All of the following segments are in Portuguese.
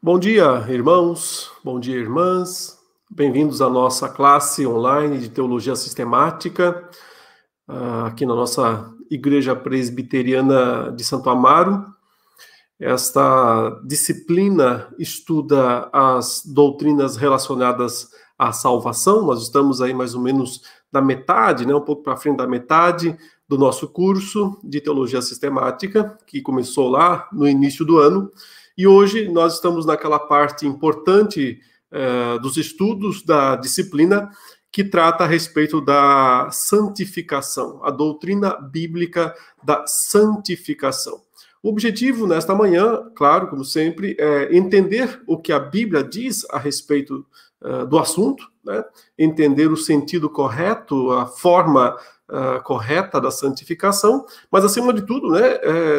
Bom dia, irmãos, bom dia, irmãs. Bem-vindos à nossa classe online de Teologia Sistemática, ah, aqui na nossa Igreja Presbiteriana de Santo Amaro. Esta disciplina estuda as doutrinas relacionadas à salvação. Nós estamos aí mais ou menos na metade, né, um pouco para frente da metade do nosso curso de Teologia Sistemática, que começou lá no início do ano. E hoje nós estamos naquela parte importante uh, dos estudos da disciplina que trata a respeito da santificação, a doutrina bíblica da santificação. O objetivo nesta manhã, claro, como sempre, é entender o que a Bíblia diz a respeito uh, do assunto, né? entender o sentido correto, a forma uh, correta da santificação, mas acima de tudo, né,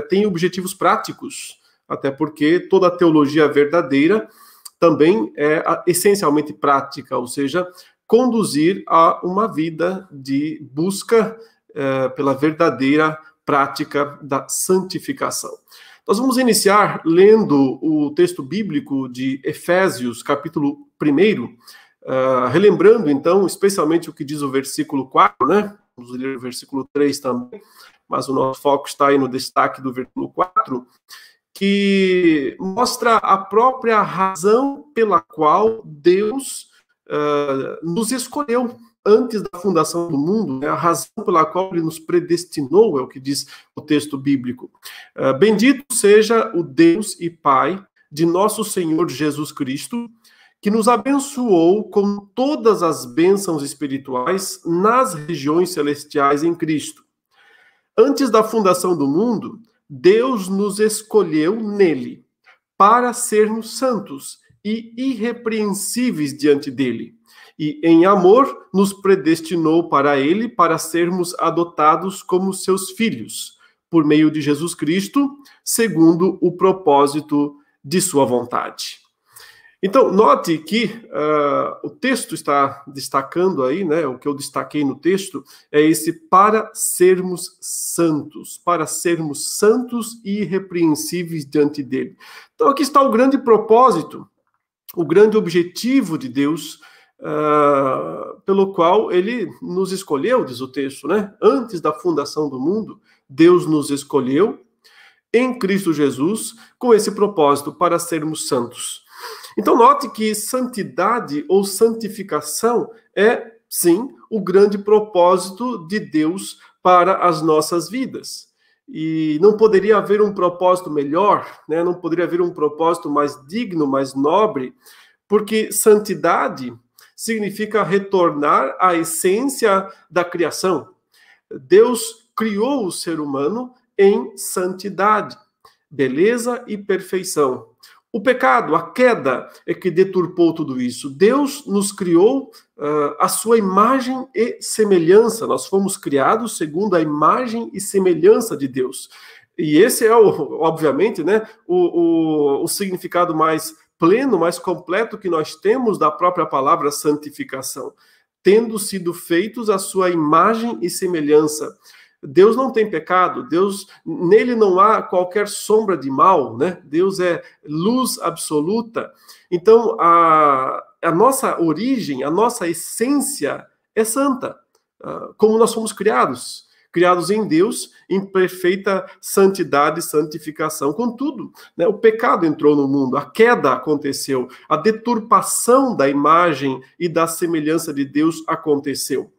tem objetivos práticos até porque toda teologia verdadeira também é essencialmente prática, ou seja, conduzir a uma vida de busca é, pela verdadeira prática da santificação. Nós vamos iniciar lendo o texto bíblico de Efésios, capítulo 1, uh, é, relembrando então, especialmente o que diz o versículo 4, né? Vamos ler o versículo 3 também, mas o nosso foco está aí no destaque do versículo 4 que mostra a própria razão pela qual Deus uh, nos escolheu antes da fundação do mundo, né? a razão pela qual ele nos predestinou, é o que diz o texto bíblico. Uh, bendito seja o Deus e Pai de nosso Senhor Jesus Cristo, que nos abençoou com todas as bênçãos espirituais nas regiões celestiais em Cristo. Antes da fundação do mundo, Deus nos escolheu nele para sermos santos e irrepreensíveis diante dele. E em amor nos predestinou para ele para sermos adotados como seus filhos, por meio de Jesus Cristo, segundo o propósito de sua vontade. Então, note que uh, o texto está destacando aí, né? O que eu destaquei no texto é esse para sermos santos, para sermos santos e irrepreensíveis diante dele. Então, aqui está o grande propósito, o grande objetivo de Deus, uh, pelo qual ele nos escolheu, diz o texto, né? Antes da fundação do mundo, Deus nos escolheu em Cristo Jesus com esse propósito para sermos santos. Então, note que santidade ou santificação é, sim, o grande propósito de Deus para as nossas vidas. E não poderia haver um propósito melhor, né? não poderia haver um propósito mais digno, mais nobre, porque santidade significa retornar à essência da criação. Deus criou o ser humano em santidade, beleza e perfeição. O pecado, a queda, é que deturpou tudo isso. Deus nos criou uh, a sua imagem e semelhança. Nós fomos criados segundo a imagem e semelhança de Deus. E esse é, o, obviamente, né, o, o, o significado mais pleno, mais completo que nós temos da própria palavra santificação. Tendo sido feitos a sua imagem e semelhança. Deus não tem pecado, Deus nele não há qualquer sombra de mal, né? Deus é luz absoluta. Então a, a nossa origem, a nossa essência é santa, uh, como nós fomos criados, criados em Deus em perfeita santidade e santificação. Contudo, né, o pecado entrou no mundo, a queda aconteceu, a deturpação da imagem e da semelhança de Deus aconteceu.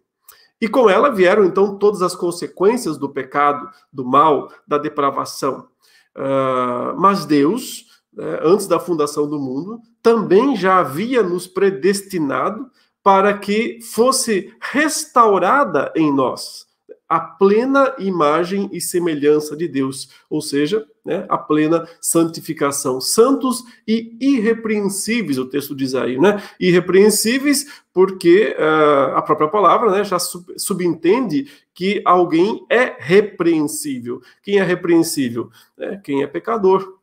E com ela vieram então todas as consequências do pecado, do mal, da depravação. Uh, mas Deus, né, antes da fundação do mundo, também já havia nos predestinado para que fosse restaurada em nós a plena imagem e semelhança de Deus, ou seja, né, a plena santificação. Santos e irrepreensíveis, o texto diz aí, né? Irrepreensíveis porque uh, a própria palavra né, já sub subentende que alguém é repreensível. Quem é repreensível? É quem é pecador,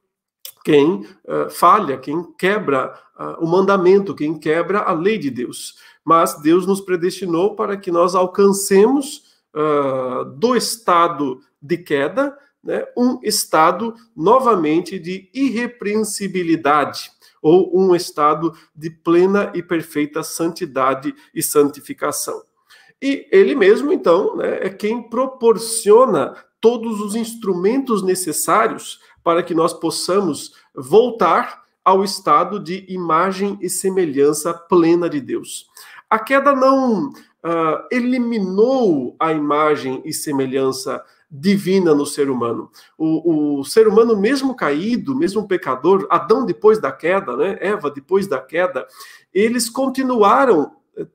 quem uh, falha, quem quebra uh, o mandamento, quem quebra a lei de Deus. Mas Deus nos predestinou para que nós alcancemos uh, do estado de queda, né, um estado novamente de irrepreensibilidade. ou um estado de plena e perfeita santidade e santificação. E ele mesmo, então, né, é quem proporciona todos os instrumentos necessários para que nós possamos voltar ao estado de imagem e semelhança plena de Deus. A queda não uh, eliminou a imagem e semelhança divina no ser humano. O, o, ser humano, mesmo caído, mesmo pecador, Adão depois da queda, né, Eva depois da queda, eles continuaram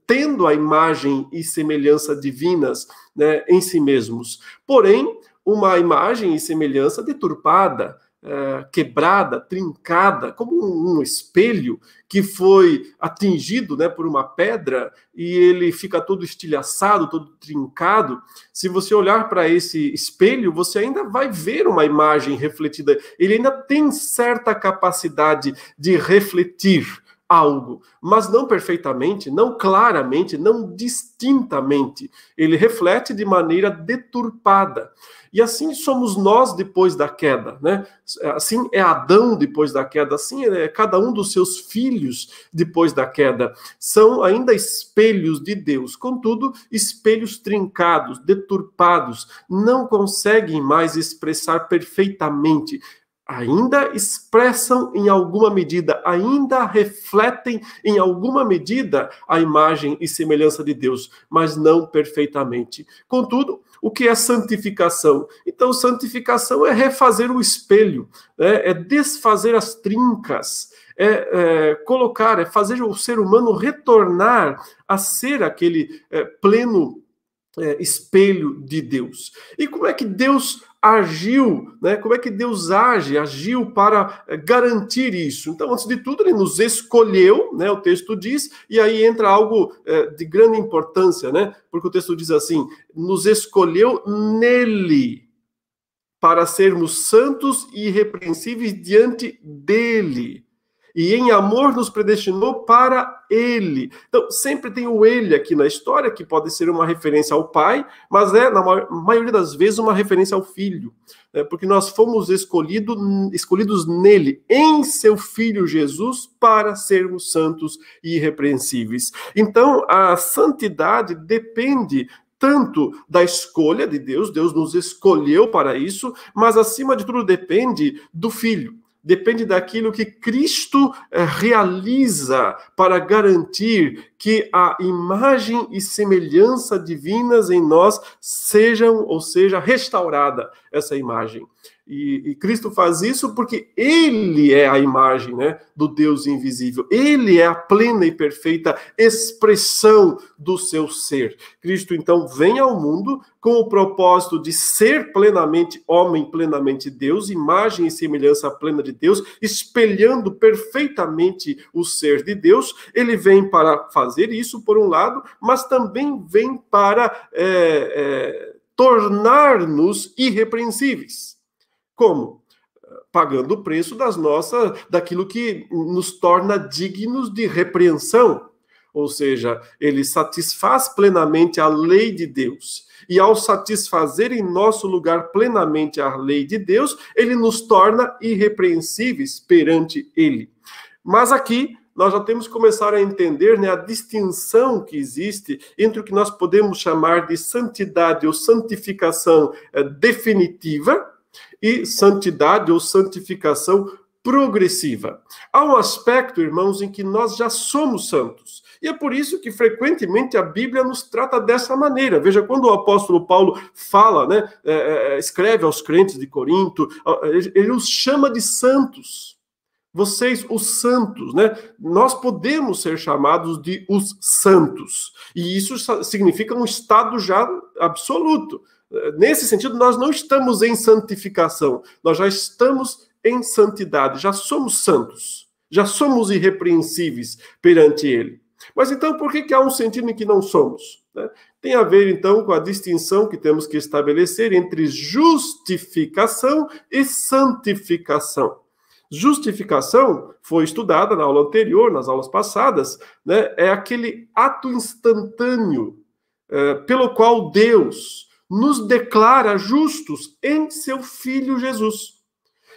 tendo a imagem e semelhança divinas né, em si mesmos. Porém, uma imagem e semelhança deturpada, é, quebrada, trincada, como um, um, espelho que foi atingido né, por uma pedra e ele fica todo estilhaçado, todo trincado. Se você olhar para esse espelho, você ainda vai ver uma imagem refletida. Ele ainda tem certa capacidade de refletir algo, mas não perfeitamente, não claramente, não distintamente. Ele reflete de maneira deturpada. E assim somos nós depois da queda, né? Assim é Adão depois da queda, assim é cada um dos seus filhos depois da queda. São ainda espelhos de Deus, contudo, espelhos trincados, deturpados, não conseguem mais expressar perfeitamente ainda expressam em alguma medida, ainda refletem em alguma medida a imagem e semelhança de Deus, mas não perfeitamente. Contudo, o que é santificação? Então, santificação é refazer o espelho, né? é desfazer as trincas, é, é, colocar, é fazer o ser humano retornar a ser aquele é, pleno é, espelho de Deus. E como é que Deus agiu, né? Como é que Deus age, agiu para eh, garantir isso? Então, antes de tudo, ele nos escolheu, né? O texto diz, e aí entra algo é, de grande importância, né? Porque o texto diz assim: nos escolheu nele para sermos santos e irrepreensíveis diante dele e em amor nos predestinou para ele. Então, sempre tem o ele aqui na história, que pode ser uma referência ao pai, mas é, na maioria das vezes, uma referência ao filho. Né? Porque nós fomos escolhido, escolhidos nele, em seu filho Jesus, para sermos santos e irrepreensíveis. Então, a santidade depende tanto da escolha de Deus, Deus nos escolheu para isso, mas acima de tudo depende do filho depende daquilo que Cristo eh, realiza para garantir que a imagem e semelhança divinas em nós sejam, ou seja, restaurada essa imagem. E, e, Cristo faz isso porque Ele é a imagem né, do Deus invisível. Ele é a plena e perfeita expressão do seu ser. Cristo, então, vem ao mundo com o propósito de ser plenamente homem, plenamente Deus, imagem e semelhança plena de Deus, espelhando perfeitamente o ser de Deus. Ele vem para fazer isso, por um lado, mas também vem para é, é, tornar-nos irrepreensíveis. Como? Pagando o preço das nossas, daquilo que nos torna dignos de repreensão. Ou seja, ele satisfaz plenamente a lei de Deus. E ao satisfazer em nosso lugar plenamente a lei de Deus, ele nos torna irrepreensíveis perante ele. Mas aqui nós já temos que começar a entender né, a distinção que existe entre o que nós podemos chamar de santidade ou santificação é, definitiva e santidade ou santificação progressiva. Há um aspecto, irmãos, em que nós já somos santos. E é por isso que frequentemente a Bíblia nos trata dessa maneira. Veja, quando o apóstolo Paulo fala, né, é, é, escreve aos crentes de Corinto, ele os chama de santos. Vocês, os santos, né? Nós podemos ser chamados de os santos. E isso significa um estado já absoluto. Nesse sentido, nós não estamos em santificação, nós já estamos em santidade, já somos santos, já somos irrepreensíveis perante Ele. Mas então, por que, que há um sentido em que não somos? Né? Tem a ver, então, com a distinção que temos que estabelecer entre justificação e santificação. Justificação foi estudada na aula anterior, nas aulas passadas, né? é aquele ato instantâneo é, pelo qual Deus nos declara justos em seu Filho Jesus.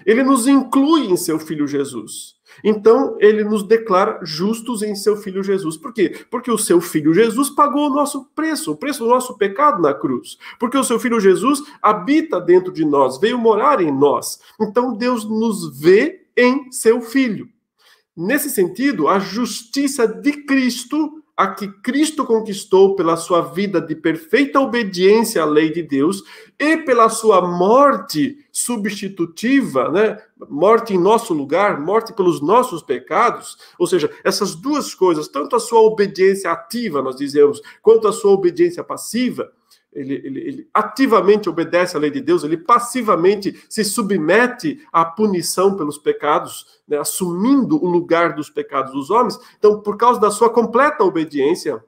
Ele nos inclui em seu filho Jesus. Então, ele nos declara justos em seu filho Jesus. Por quê? Porque o seu filho Jesus pagou o nosso preço, o preço do nosso pecado na cruz. Porque o seu filho Jesus habita dentro de nós, veio morar em nós. Então, Deus nos vê em seu filho. Nesse sentido, a justiça de Cristo a que Cristo conquistou pela sua vida de perfeita obediência à lei de Deus e pela sua morte substitutiva, né? Morte em nosso lugar, morte pelos nossos pecados, ou seja, essas duas coisas, tanto a sua obediência ativa, nós dizemos, quanto a sua obediência passiva, ele, ele, ele, ativamente obedece à lei de Deus, ele passivamente se submete à punição pelos pecados, né, assumindo o lugar dos pecados dos homens. Então, por causa da sua completa obediência,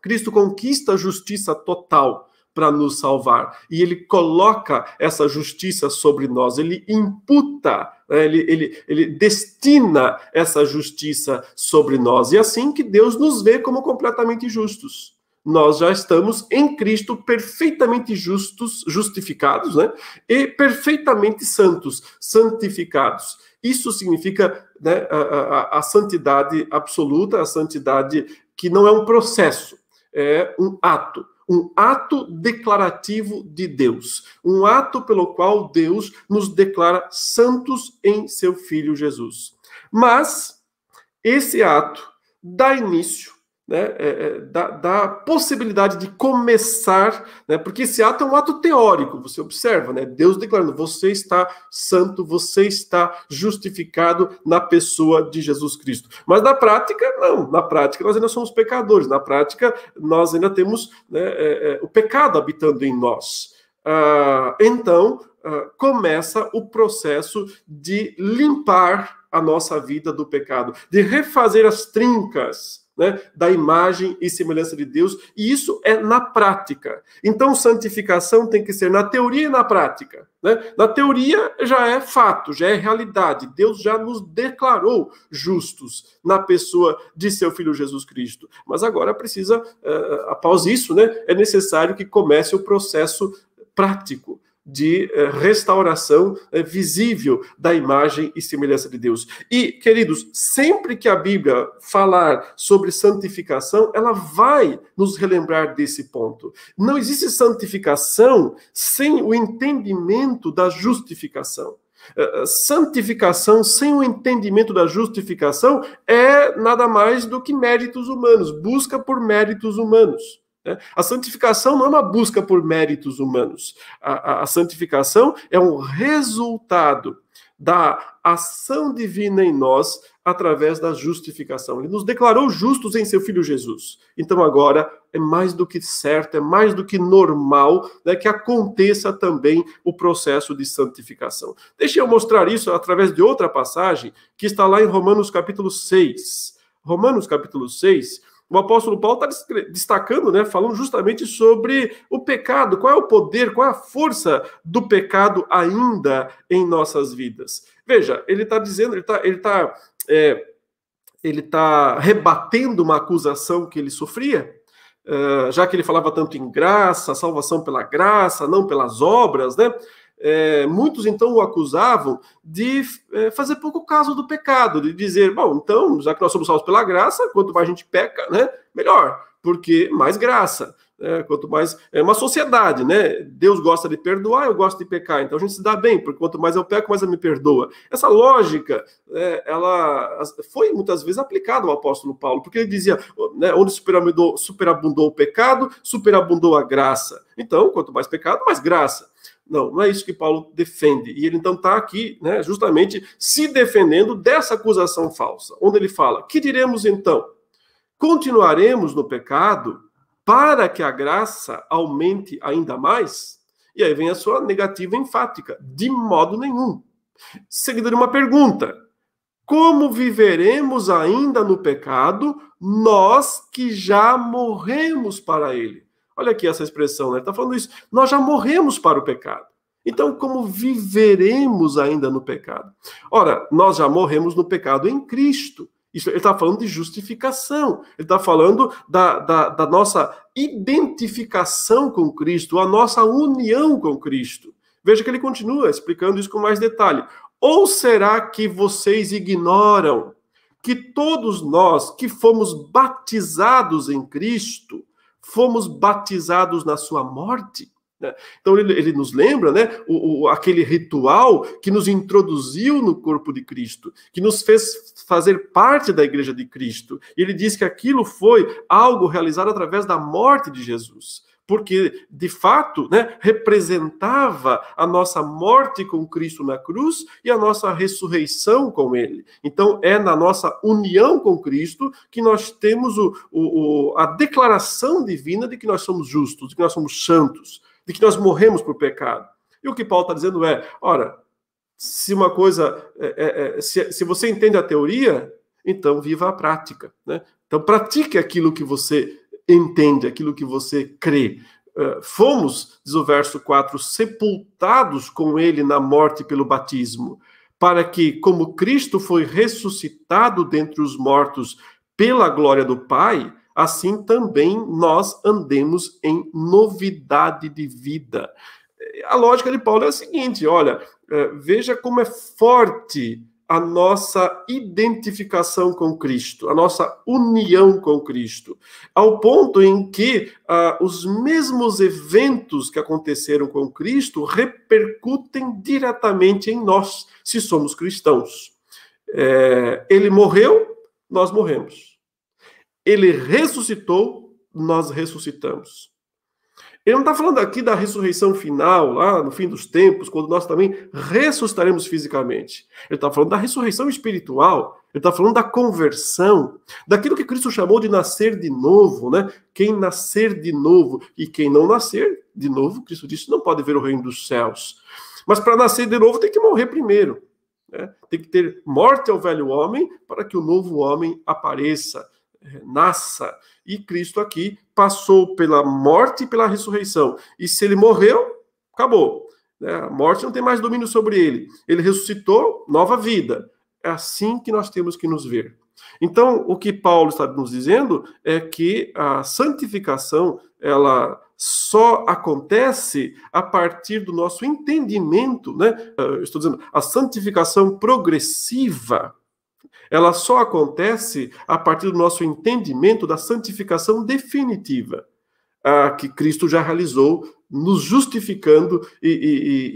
Cristo conquista a justiça total para nos salvar. E ele coloca essa justiça sobre nós, ele imputa, né, ele, ele, ele destina essa justiça sobre nós. E é assim que Deus nos vê como completamente justos nós já estamos em Cristo perfeitamente justos, justificados, né? E perfeitamente santos, santificados. Isso significa né, a, a, a santidade absoluta, a santidade que não é um processo, é um ato um ato declarativo de Deus, um ato pelo qual Deus nos declara santos em seu Filho Jesus. Mas esse ato dá início né, é, é, da, da, possibilidade de começar, né, porque esse ato é um ato teórico, você observa, né, Deus declarando: você está santo, você está justificado na pessoa de Jesus Cristo. Mas na prática, não, na prática nós ainda somos pecadores, na prática nós ainda temos né, é, é, o pecado habitando em nós. Ah, então, ah, começa o processo de limpar a nossa vida do pecado, de refazer as trincas né, da imagem e semelhança de Deus, e isso é na prática. Então, santificação tem que ser na teoria e na prática. Né? Na teoria já é fato, já é realidade. Deus já nos declarou justos na pessoa de seu Filho Jesus Cristo. Mas agora precisa, uh, após isso, né, é necessário que comece o processo prático de eh, restauração eh, visível da imagem e semelhança de Deus. E, queridos, sempre que a Bíblia falar sobre santificação, ela vai nos relembrar desse ponto. Não existe santificação sem o entendimento da justificação. Eh, santificação sem o entendimento da justificação é nada mais do que méritos humanos, busca por méritos humanos. Né? A santificação não é uma busca por méritos humanos. A, a, a, santificação é um resultado da ação divina em nós através da justificação. Ele nos declarou justos em seu Filho Jesus. Então agora é mais do que certo, é mais do que normal né, que aconteça também o processo de santificação. Deixe eu mostrar isso através de outra passagem que está lá em Romanos capítulo 6. Romanos capítulo 6 o apóstolo Paulo está destacando, né, falando justamente sobre o pecado, qual é o poder, qual é a força do pecado ainda em nossas vidas. Veja, ele está dizendo, ele está ele tá, é, ele tá rebatendo uma acusação que ele sofria, já que ele falava tanto em graça, salvação pela graça, não pelas obras, né? É, muitos então o acusavam de é, fazer pouco caso do pecado, de dizer, bom, então, já que nós somos salvos pela graça, quanto mais a gente peca, né, melhor, porque mais graça. É, quanto mais é uma sociedade, né? Deus gosta de perdoar, eu gosto de pecar, então a gente se dá bem, porque quanto mais eu peco, mais ele me perdoa. Essa lógica, é, ela foi muitas vezes aplicada ao apóstolo Paulo, porque ele dizia, né, onde superabundou, superabundou o pecado, superabundou a graça. Então, quanto mais pecado, mais graça. Não, não é isso que Paulo defende. E ele então está aqui, né, justamente se defendendo dessa acusação falsa, onde ele fala: que diremos então? Continuaremos no pecado para que a graça aumente ainda mais? E aí vem a sua negativa enfática: de modo nenhum. Seguida de uma pergunta: como viveremos ainda no pecado, nós que já morremos para ele? Olha aqui essa expressão, né? Ele está falando isso. Nós já morremos para o pecado. Então, como viveremos ainda no pecado? Ora, nós já morremos no pecado em Cristo. Isso, ele está falando de justificação, ele está falando da, da, da, nossa identificação com Cristo, a nossa união com Cristo. Veja que ele continua explicando isso com mais detalhe. Ou será que vocês ignoram que todos nós que fomos batizados em Cristo, fomos batizados na sua morte? Né? Então ele, ele, nos lembra, né, o, o, aquele ritual que nos introduziu no corpo de Cristo, que nos fez fazer parte da igreja de Cristo. E ele diz que aquilo foi algo realizado através da morte de Jesus porque de fato né, representava a nossa morte com Cristo na cruz e a nossa ressurreição com Ele. Então, é na nossa união com Cristo que nós temos o, o, a declaração divina de que nós somos justos, de que nós somos santos, de que nós morremos por pecado. E o que Paulo está dizendo é: ora, se uma coisa, é, é, é, se, se você entende a teoria, então viva a prática. Né? Então, pratique aquilo que você entende, aquilo que você crê. Uh, fomos, diz o verso 4, sepultados com ele na morte pelo batismo, para que, como Cristo foi ressuscitado dentre os mortos pela glória do Pai, assim também nós andemos em novidade de vida. A lógica de Paulo é a seguinte: olha, eh, veja como é forte a nossa identificação com Cristo, a nossa união com Cristo, ao ponto em que uh, os mesmos eventos que aconteceram com Cristo repercutem diretamente em nós, se somos cristãos. É, ele morreu, nós morremos. Ele ressuscitou, nós ressuscitamos. Ele não está falando aqui da ressurreição final, lá no fim dos tempos, quando nós também ressuscitaremos fisicamente. Ele está falando da ressurreição espiritual. Ele está falando da conversão, daquilo que Cristo chamou de nascer de novo, né? Quem nascer de novo e quem não nascer de novo, Cristo disse, não pode ver o reino dos céus. Mas para nascer de novo tem que morrer primeiro. Né? Tem que ter morte ao velho homem para que o novo homem apareça, eh, nasça. E Cristo aqui passou pela morte e pela ressurreição. E se ele morreu, acabou. Né? A morte não tem mais domínio sobre ele. Ele ressuscitou, nova vida. É assim que nós temos que nos ver. Então, o que Paulo está nos dizendo é que a santificação, ela só acontece a partir do nosso entendimento, né? Eu estou dizendo, a santificação progressiva ela só acontece a partir do nosso entendimento da santificação definitiva, a que Cristo já realizou, nos justificando e,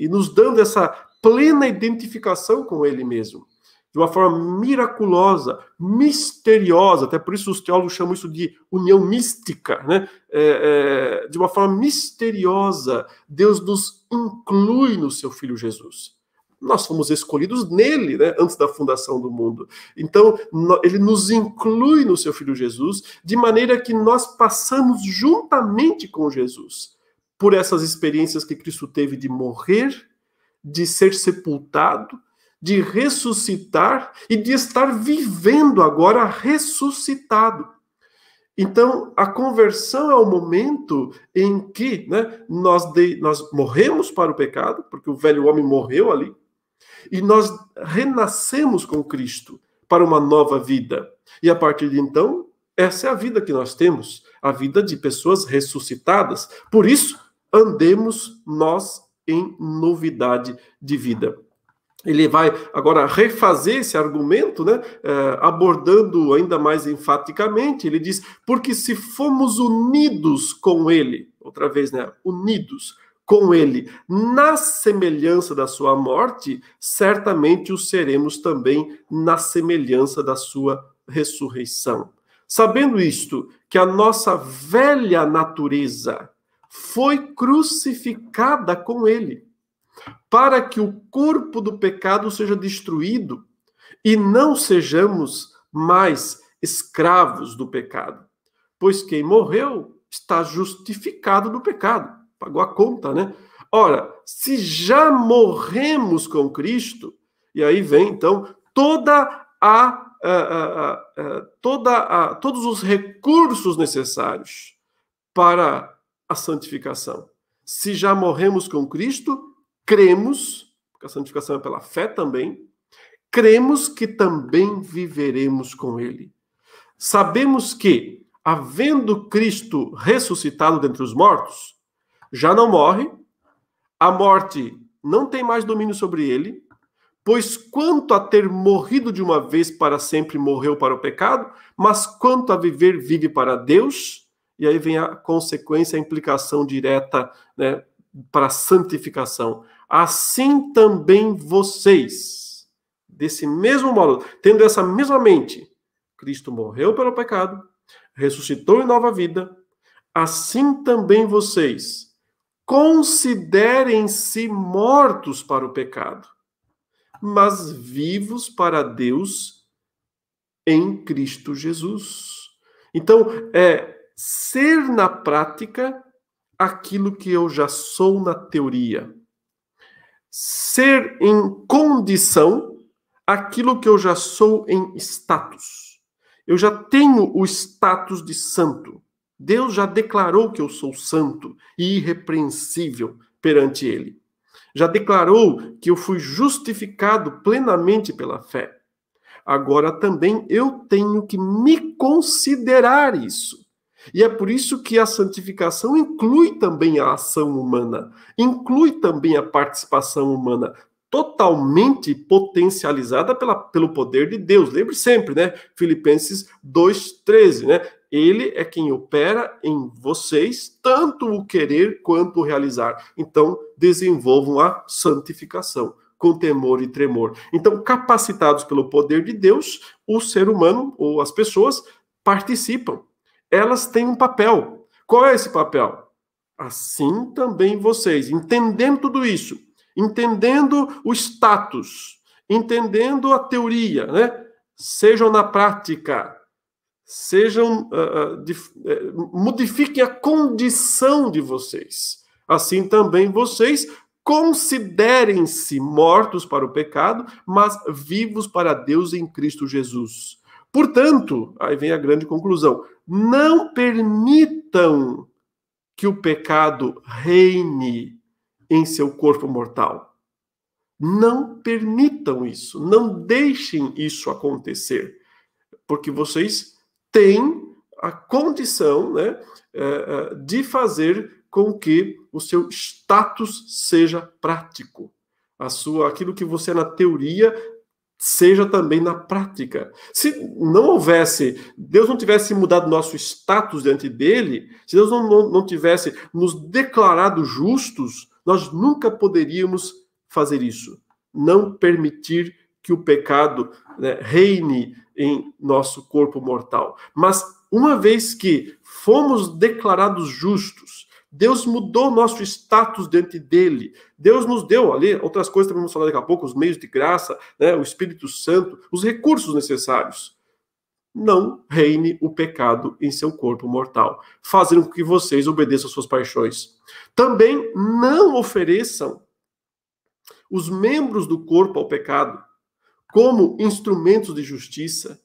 e, e nos dando essa plena identificação com Ele mesmo de uma forma miraculosa, misteriosa, até por isso os teólogos chamam isso de união mística, né? É, é, de uma forma misteriosa, Deus nos inclui no seu Filho Jesus. Nós fomos escolhidos nele, né, antes da fundação do mundo. Então, ele nos inclui no seu filho Jesus, de maneira que nós passamos juntamente com Jesus por essas experiências que Cristo teve de morrer, de ser sepultado, de ressuscitar e de estar vivendo agora ressuscitado. Então, a conversão é o momento em que né, nós, de, nós morremos para o pecado, porque o velho homem morreu ali, e nós renascemos com Cristo para uma nova vida. E a partir de então, essa é a vida que nós temos, a vida de pessoas ressuscitadas. Por isso, andemos nós em novidade de vida. Ele vai agora refazer esse argumento, né, eh, abordando ainda mais enfaticamente. Ele diz: porque se fomos unidos com Ele, outra vez, né, unidos com ele na semelhança da sua morte, certamente o seremos também na semelhança da sua ressurreição. Sabendo isto, que a nossa velha natureza foi crucificada com ele, para que o corpo do pecado seja destruído e não sejamos mais escravos do pecado. Pois quem morreu está justificado do pecado pagou a conta, né? Ora, se já morremos com Cristo, e aí vem então toda a, a, a, a toda todos os recursos necessários para a santificação. Se já morremos com Cristo, cremos, porque a santificação é pela fé também, cremos que também viveremos com Ele. Sabemos que, havendo Cristo ressuscitado dentre os mortos, já não morre, a morte não tem mais domínio sobre ele, Pois quanto a ter morrido de uma vez para sempre, morreu para o pecado, mas quanto a viver, vive para Deus. E aí vem a consequência, a implicação direta né, para a santificação. Assim também vocês, desse mesmo modo, tendo essa mesma mente, Cristo morreu pelo pecado, ressuscitou em nova vida, assim também vocês considerem-se mortos para o pecado, mas vivos para Deus em Cristo Jesus. Então, é ser na prática aquilo que eu já sou na teoria. Ser em condição aquilo que eu já sou em status. Eu já tenho o status de santo. Deus já declarou que eu sou santo e irrepreensível perante Ele. Já declarou que eu fui justificado plenamente pela fé. Agora também eu tenho que me considerar isso. E é por isso que a santificação inclui também a ação humana, inclui também a participação humana, totalmente potencializada pela, pelo poder de Deus. Lembre sempre, né? Filipenses 2:13, né? Ele é quem opera em vocês tanto o querer quanto o realizar. Então, desenvolvam a santificação com temor e tremor. Então, capacitados pelo poder de Deus, o ser humano ou as pessoas participam. Elas têm um papel. Qual é esse papel? Assim também vocês, entendendo tudo isso, entendendo o status, entendendo a teoria, né? Sejam na prática, sejam uh, uh, de, uh, modifiquem a condição de vocês. Assim também vocês considerem-se mortos para o pecado, mas vivos para Deus em Cristo Jesus. Portanto, aí vem a grande conclusão: não permitam que o pecado reine em seu corpo mortal. Não permitam isso, não deixem isso acontecer, porque vocês têm a condição né, é, é, de fazer com que o seu status seja prático. A sua, aquilo que você é na teoria seja também na prática. Se não houvesse, Deus não tivesse mudado nosso status diante dele, se Deus não, não, não tivesse nos declarado justos, nós nunca poderíamos fazer isso. Não permitir que o pecado né, reine em nosso corpo mortal. Mas uma vez que fomos declarados justos, Deus mudou nosso status diante dele. Deus nos deu ali outras coisas também vamos falar daqui a pouco, os meios de graça, né, o Espírito Santo, os recursos necessários. Não reine o pecado em seu corpo mortal, fazendo com que vocês obedeçam às suas paixões. Também não ofereçam os membros do corpo ao pecado como instrumentos de justiça,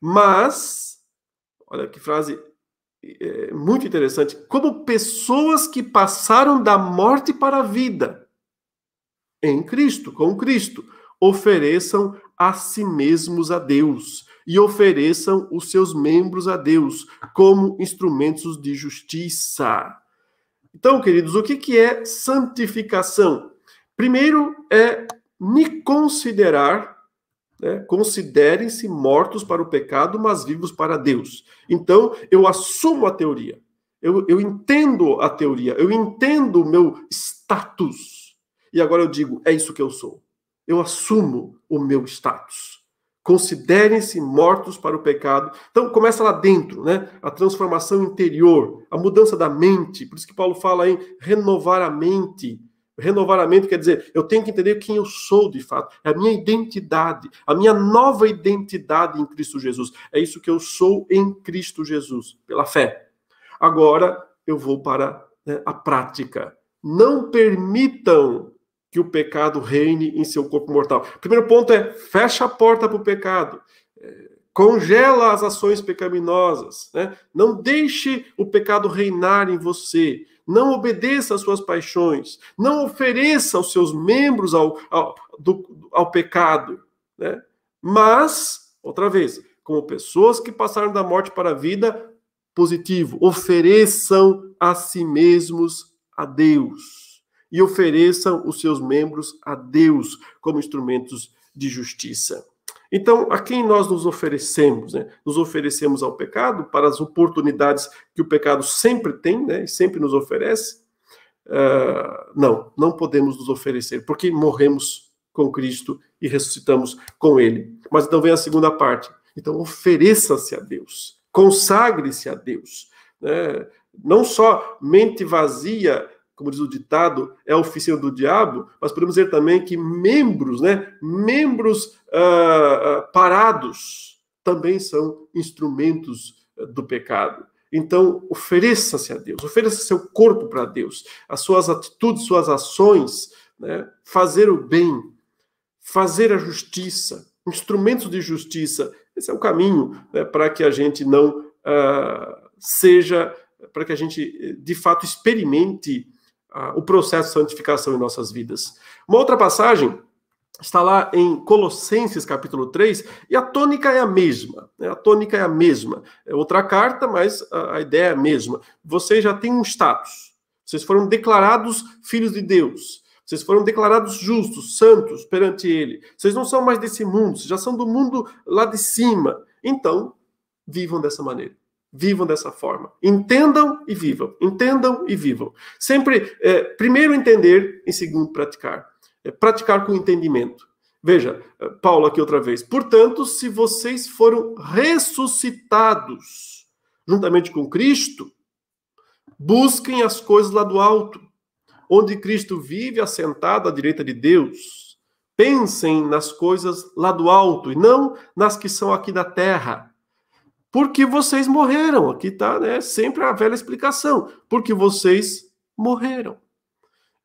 mas, olha que frase é, muito interessante, como pessoas que passaram da morte para a vida em Cristo, com Cristo, ofereçam a si mesmos a Deus e ofereçam os seus membros a Deus como instrumentos de justiça. Então, queridos, o que, que é santificação? Primeiro é me considerar, né, considerem-se mortos para o pecado, mas vivos para Deus. Então, eu assumo a teoria, eu, eu entendo a teoria, eu entendo o meu status. E agora eu digo, é isso que eu sou. Eu assumo o meu status. Considerem-se mortos para o pecado. Então começa lá dentro, né? A transformação interior, a mudança da mente. Por isso que Paulo fala em renovar a mente. Renovar a mente quer dizer, eu tenho que entender quem eu sou de fato, é a minha identidade, a minha nova identidade em Cristo Jesus. É isso que eu sou em Cristo Jesus, pela fé. Agora eu vou para né, a prática. Não permitam que o pecado reine em seu corpo mortal. primeiro ponto é fecha a porta para o pecado. É, congela as ações pecaminosas. Né? Não deixe o pecado reinar em você. Não obedeça às suas paixões. Não ofereça os seus membros ao, ao, do, ao pecado. Né? Mas, outra vez, como pessoas que passaram da morte para a vida, positivo, ofereçam a si mesmos a Deus e ofereçam os seus membros a Deus como instrumentos de justiça. Então, a quem nós nos oferecemos? Né? Nos oferecemos ao pecado para as oportunidades que o pecado sempre tem né? e sempre nos oferece? Uh, não, não podemos nos oferecer, porque morremos com Cristo e ressuscitamos com Ele. Mas então vem a segunda parte. Então, ofereça-se a Deus, consagre-se a Deus. Né? Não só mente vazia como diz o ditado, é a oficina do diabo, mas podemos dizer também que membros, né, membros uh, uh, parados também são instrumentos do pecado. Então, ofereça-se a Deus, ofereça seu corpo para Deus, as suas atitudes, suas ações, né, fazer o bem, fazer a justiça, instrumentos de justiça. Esse é o caminho né, para que a gente não seja, para que a gente de fato experimente o processo de santificação em nossas vidas. Uma outra passagem está lá em Colossenses capítulo 3, e a tônica é a mesma. Né? A tônica é a mesma. É outra carta, mas a, a ideia é a mesma. Vocês já têm um status. Vocês foram declarados filhos de Deus. Vocês foram declarados justos, santos perante Ele. Vocês não são mais desse mundo, vocês já são do mundo lá de cima. Então, vivam dessa maneira. Vivam dessa forma. Entendam e vivam. Entendam e vivam. Sempre, é, primeiro entender, e segundo praticar. É, praticar com entendimento. Veja, é, Paulo aqui outra vez. Portanto, se vocês foram ressuscitados juntamente com Cristo, busquem as coisas lá do alto, onde Cristo vive assentado à direita de Deus. Pensem nas coisas lá do alto e não nas que são aqui da terra porque vocês morreram. Aqui está né, sempre a velha explicação. Porque vocês morreram.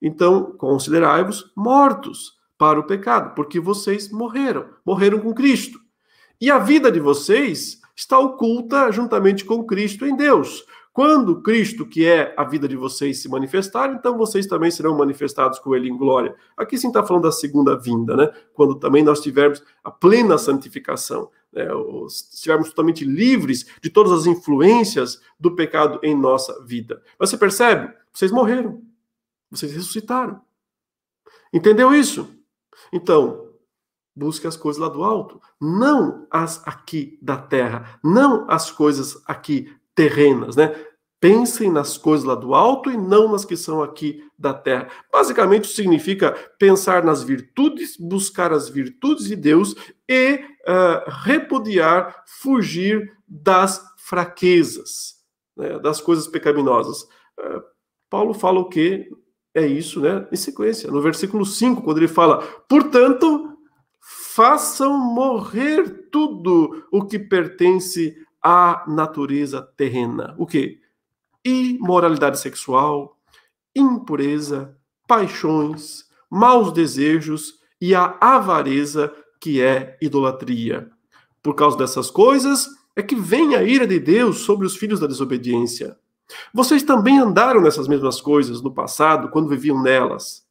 Então, considerai-vos mortos para o pecado, porque vocês morreram. Morreram com Cristo. E a vida de vocês está oculta juntamente com Cristo em Deus. Quando Cristo, que é a vida de vocês, se manifestar, então vocês também serão manifestados com Ele em glória. Aqui sim está falando da segunda vinda, né? Quando também nós tivermos a plena santificação né, estivermos totalmente livres de todas as influências do pecado em nossa vida. Mas você percebe? Vocês morreram. Vocês ressuscitaram. Entendeu isso? Então, busque as coisas lá do alto, não as aqui da terra, não as coisas aqui terrenas, né? Pensem nas coisas lá do alto e não nas que são aqui da terra. Basicamente, significa pensar nas virtudes, buscar as virtudes de Deus e uh, repudiar, fugir das fraquezas, né, das coisas pecaminosas. Uh, Paulo fala o que é isso, né? Em sequência, no versículo 5, quando ele fala: portanto, façam morrer tudo o que pertence à natureza terrena. O que? imoralidade sexual, impureza, paixões, maus desejos e a avareza, que é idolatria. Por causa dessas coisas é que vem a ira de Deus sobre os filhos da desobediência. Vocês também andaram nessas mesmas coisas no passado, quando viviam nelas.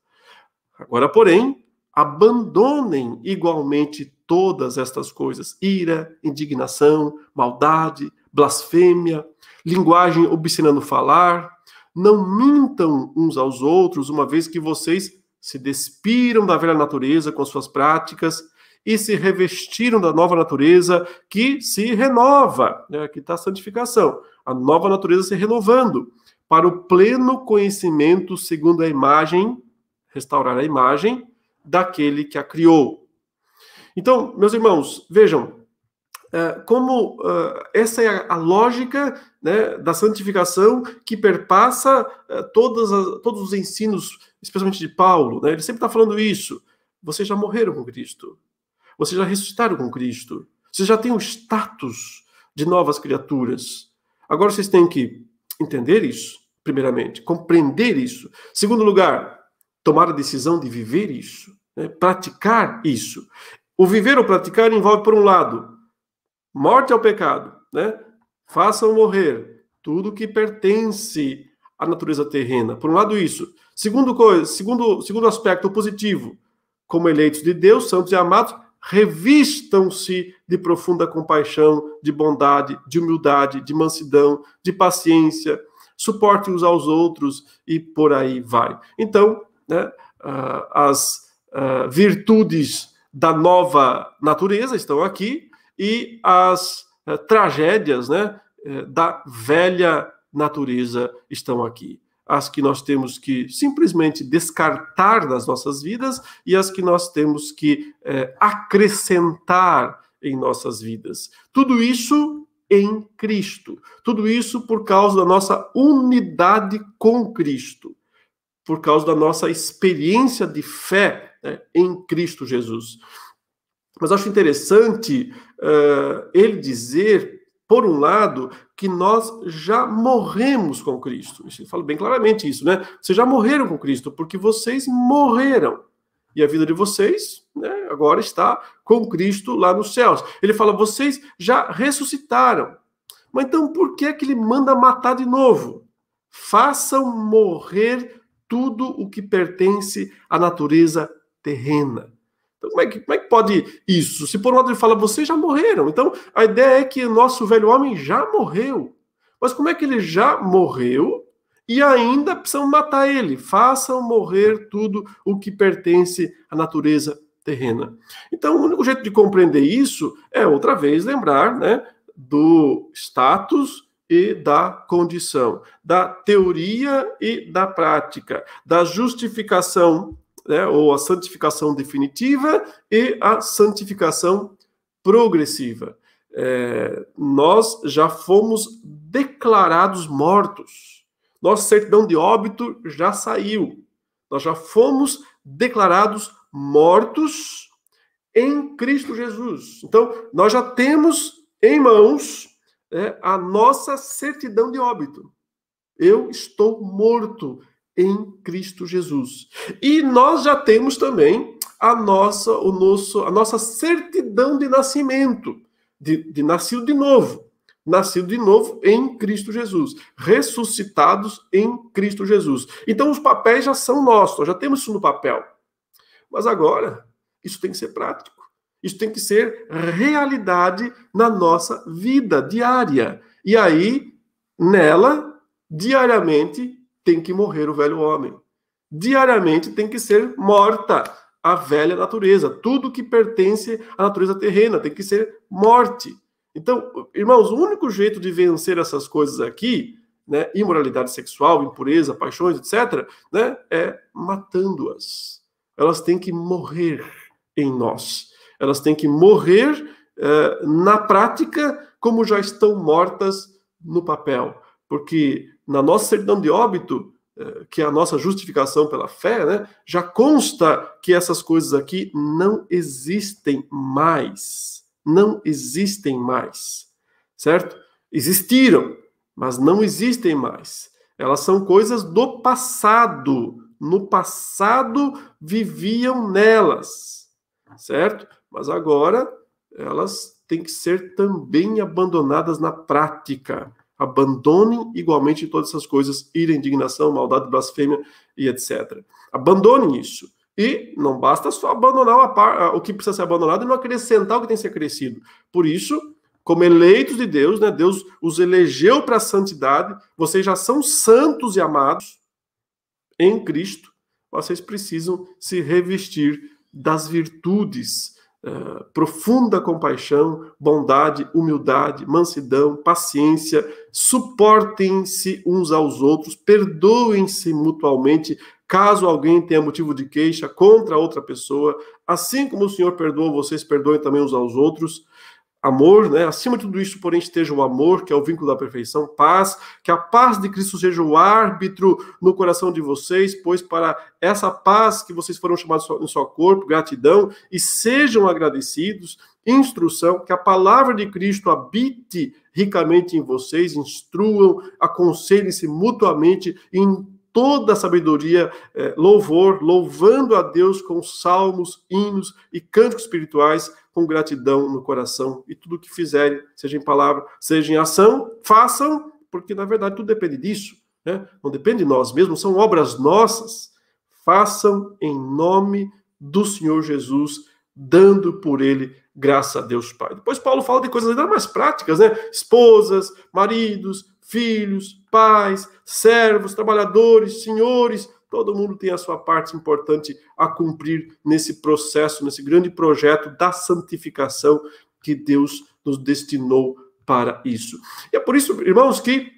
Agora, porém, abandonem igualmente todas estas coisas: ira, indignação, maldade, blasfêmia, linguagem obscena no falar. Não mintam uns aos outros, uma vez que vocês se despiram da velha natureza com suas práticas e se revestiram da nova natureza que se renova. Né? Aqui está a santificação. A nova natureza se renovando para o pleno conhecimento segundo a imagem, restaurar a imagem daquele que a criou. Então, meus irmãos, vejam, é, como uh, essa é a lógica né, da santificação que perpassa uh, todas as, todos os ensinos, especialmente de Paulo. Né? Ele sempre está falando isso. Vocês já morreram com Cristo. Vocês já ressuscitaram com Cristo. Vocês já têm o status de novas criaturas. Agora vocês têm que entender isso, primeiramente, compreender isso. Segundo lugar, tomar a decisão de viver isso, né? praticar isso. O viver ou praticar envolve, por um lado, morte ao pecado, né? Façam morrer tudo que pertence à natureza terrena. Por um lado isso. Segundo coisa, segundo, segundo aspecto positivo, como eleitos de Deus, santos e amados, revistam-se de profunda compaixão, de bondade, de humildade, de mansidão, de paciência, suporte uns aos outros e por aí vai. Então, né, as virtudes da nova natureza estão aqui e as eh, tragédias né, eh, da velha natureza estão aqui. As que nós temos que simplesmente descartar das nossas vidas e as que nós temos que eh, acrescentar em nossas vidas. Tudo isso em Cristo. Tudo isso por causa da nossa unidade com Cristo, por causa da nossa experiência de fé né, em Cristo Jesus. Mas acho interessante uh, ele dizer, por um lado, que nós já morremos com Cristo. Ele fala bem claramente isso, né? Vocês já morreram com Cristo, porque vocês morreram. E a vida de vocês né, agora está com Cristo lá nos céus. Ele fala: vocês já ressuscitaram. Mas então por que, é que ele manda matar de novo? Façam morrer tudo o que pertence à natureza terrena. Então, como é, que, como é que pode isso? Se por um lado ele fala, vocês já morreram. Então, a ideia é que o nosso velho homem já morreu. Mas como é que ele já morreu e ainda precisam matar ele. Façam morrer tudo o que pertence à natureza terrena. Então, o único jeito de compreender isso é, outra vez, lembrar né, do status e da condição, da teoria e da prática, da justificação né, ou a santificação definitiva e a santificação progressiva. É, nós já fomos declarados mortos nossa certidão de óbito já saiu. Nós já fomos declarados mortos em Cristo Jesus. Então, nós já temos em mãos é, a nossa certidão de óbito. Eu estou morto em Cristo Jesus. E nós já temos também a nossa, o nosso, a nossa certidão de nascimento, de, de nascido de novo nascido de novo em Cristo Jesus, ressuscitados em Cristo Jesus. Então os papéis já são nossos, já temos isso no papel. Mas agora, isso tem que ser prático. Isso tem que ser realidade na nossa vida diária. E aí, nela, diariamente, tem que morrer o velho homem. Diariamente tem que ser morta a velha natureza. Tudo que pertence à natureza terrena tem que ser morte. Então, irmãos, o único jeito de vencer essas coisas aqui, né, imoralidade sexual, impureza, paixões, etc., né, é matando-as. Elas têm que morrer em nós. Elas têm que morrer eh, na prática, como já estão mortas no papel. Porque na nossa certidão de óbito, eh, que é a nossa justificação pela fé, né, já consta que essas coisas aqui não existem mais não existem mais, certo? Existiram, mas não existem mais. Elas são coisas do passado. No passado viviam nelas, certo? Mas agora elas têm que ser também abandonadas na prática. Abandonem igualmente todas essas coisas, ira, indignação, maldade, blasfêmia e etc. Abandonem isso. E não basta só abandonar par, o que precisa ser abandonado e não acrescentar o que tem que ser crescido. Por isso, como eleitos de Deus, né, Deus os elegeu para a santidade, vocês já são santos e amados em Cristo, vocês precisam se revestir das virtudes, uh, profunda compaixão, bondade, humildade, mansidão, paciência, suportem-se uns aos outros, perdoem-se mutualmente, Caso alguém tenha motivo de queixa contra outra pessoa, assim como o Senhor perdoou, vocês perdoem também uns aos outros. Amor, né? Acima de tudo isso, porém, esteja o amor, que é o vínculo da perfeição, paz, que a paz de Cristo seja o árbitro no coração de vocês, pois para essa paz que vocês foram chamados no seu corpo, gratidão, e sejam agradecidos, instrução, que a palavra de Cristo habite ricamente em vocês, instruam, aconselhem-se mutuamente em toda a sabedoria, é, louvor, louvando a Deus com salmos, hinos e cânticos espirituais, com gratidão no coração. E tudo o que fizerem, seja em palavra, seja em ação, façam, porque na verdade tudo depende disso. Né? Não depende de nós mesmos, são obras nossas. Façam em nome do Senhor Jesus, dando por ele graça a Deus Pai. Depois Paulo fala de coisas ainda mais práticas, né? Esposas, maridos, filhos, pais, servos, trabalhadores, senhores, Todo mundo tem a sua parte importante a cumprir nesse processo, nesse grande projeto da santificação que Deus nos destinou para isso. E é por isso, irmãos, que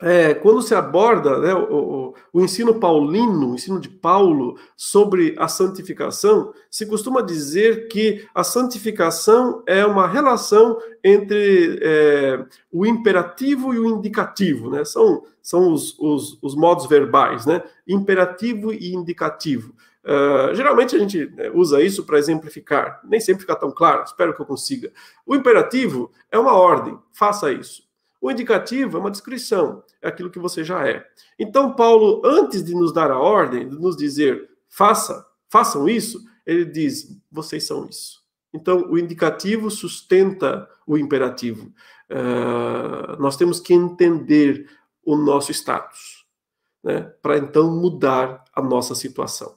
é, quando se aborda né, o, o, o, ensino paulino, o ensino de Paulo sobre a santificação, se costuma dizer que a santificação é uma relação entre é, o imperativo e o indicativo, né? São, são os, os, os modos verbais, né? Imperativo e indicativo. Uh, geralmente a gente né, usa isso para exemplificar, nem sempre fica tão claro, espero que eu consiga. O imperativo é uma ordem, faça isso. O indicativo é uma descrição, é aquilo que você já é. Então, Paulo, antes de nos dar a ordem, de nos dizer, faça, façam isso, ele diz, vocês são isso. Então, o indicativo sustenta o imperativo. Uh, nós temos que entender o nosso status, né, para então mudar a nossa situação,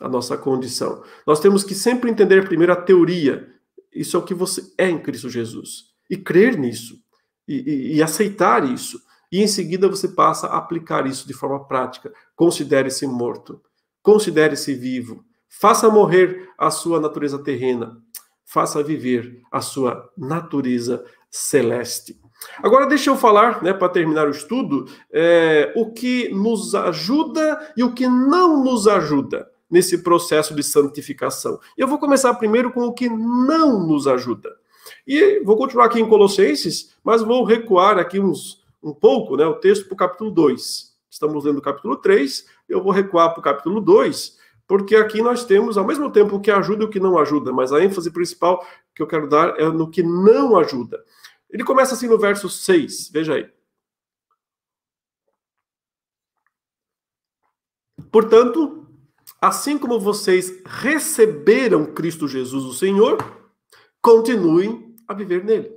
a nossa condição. Nós temos que sempre entender primeiro a teoria. Isso é o que você é em Cristo Jesus. E crer nisso e, e, aceitar isso. E em seguida você passa a aplicar isso de forma prática. Considere-se morto, considere-se vivo, faça morrer a sua natureza terrena, faça viver a sua natureza celeste. Agora deixa eu falar, né, para terminar o estudo, é, o que nos ajuda e o que não nos ajuda nesse processo de santificação. Eu vou começar primeiro com o que não nos ajuda. E vou continuar aqui em Colossenses, mas vou recuar aqui uns, um pouco, né, o texto para o capítulo 2. Estamos lendo o capítulo 3, eu vou recuar para o capítulo 2, porque aqui nós temos, ao mesmo tempo, o que ajuda e o que não ajuda, mas a ênfase principal que eu quero dar é no que não ajuda. Ele começa assim no verso 6, veja aí. Portanto, assim como vocês receberam Cristo Jesus, o Senhor, continuem a viver nele.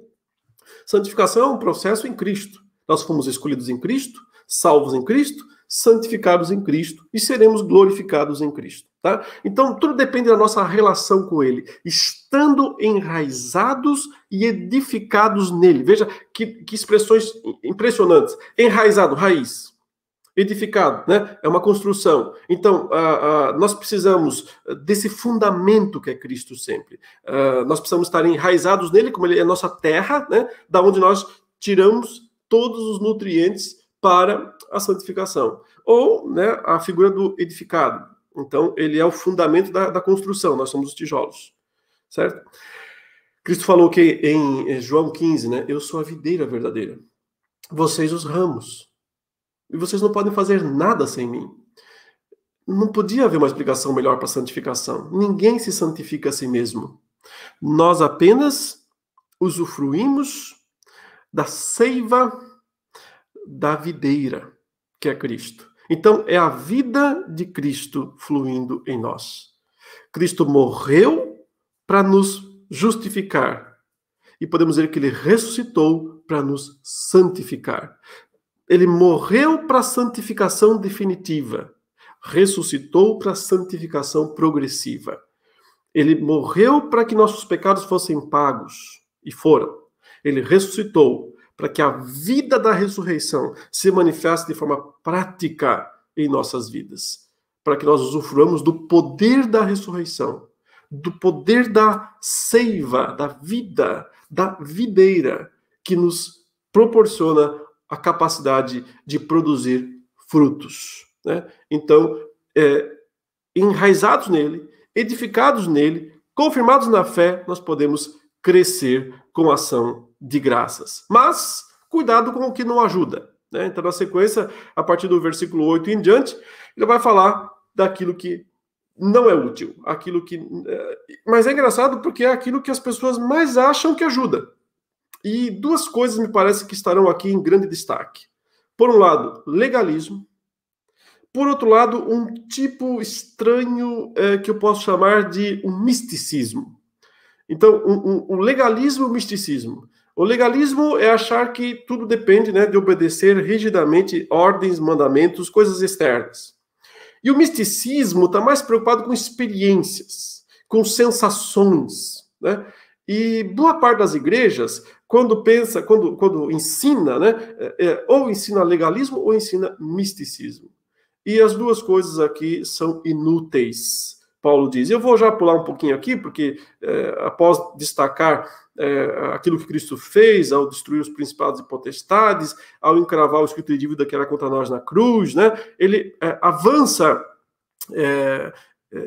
Santificação é um processo em Cristo. Nós fomos escolhidos em Cristo, salvos em Cristo, santificados em Cristo e seremos glorificados em Cristo. Tá? Então, tudo depende da nossa relação com Ele, estando enraizados e edificados nele. Veja que, que expressões impressionantes. Enraizado, raiz edificado, né? É uma construção. Então, uh, uh, nós precisamos desse fundamento que é Cristo sempre. Uh, nós precisamos estar enraizados nele, como ele é a nossa terra, né? Da onde nós tiramos todos os nutrientes para a santificação. Ou, né, a figura do edificado. Então, ele é o fundamento da, da construção, nós somos os tijolos, certo? Cristo falou que em João 15, né? Eu sou a videira verdadeira, vocês os ramos. E vocês não podem fazer nada sem mim. Não podia haver uma explicação melhor para a santificação. Ninguém se santifica a si mesmo. Nós apenas usufruímos da seiva da videira, que é Cristo. Então, é a vida de Cristo fluindo em nós. Cristo morreu para nos justificar. E podemos dizer que ele ressuscitou para nos santificar. Ele morreu para a santificação definitiva, ressuscitou para a santificação progressiva. Ele morreu para que nossos pecados fossem pagos, e foram. Ele ressuscitou para que a vida da ressurreição se manifeste de forma prática em nossas vidas, para que nós usufruamos do poder da ressurreição, do poder da seiva, da vida, da videira, que nos proporciona a capacidade de produzir frutos. Né? Então, é, enraizados nele, edificados nele, confirmados na fé, nós podemos crescer com ação de graças. Mas, cuidado com o que não ajuda. Né? Então, na sequência, a partir do versículo 8 em diante, ele vai falar daquilo que não é útil, aquilo que. É, mas é engraçado porque é aquilo que as pessoas mais acham que ajuda. E duas coisas me parece que estarão aqui em grande destaque. Por um lado, legalismo. Por outro lado, um tipo estranho é, que eu posso chamar de um misticismo. Então, o um, um, um legalismo e o misticismo. O legalismo é achar que tudo depende né, de obedecer rigidamente ordens, mandamentos, coisas externas. E o misticismo está mais preocupado com experiências, com sensações. Né? E boa parte das igrejas quando pensa, quando, quando ensina, né, é, é, ou ensina legalismo ou ensina misticismo. e as duas coisas aqui são inúteis. Paulo diz. Eu vou já pular um pouquinho aqui, porque é, após destacar é, aquilo que Cristo fez ao destruir os principados e potestades, ao encravar o escrito de dívida que era contra nós na cruz, né, ele avança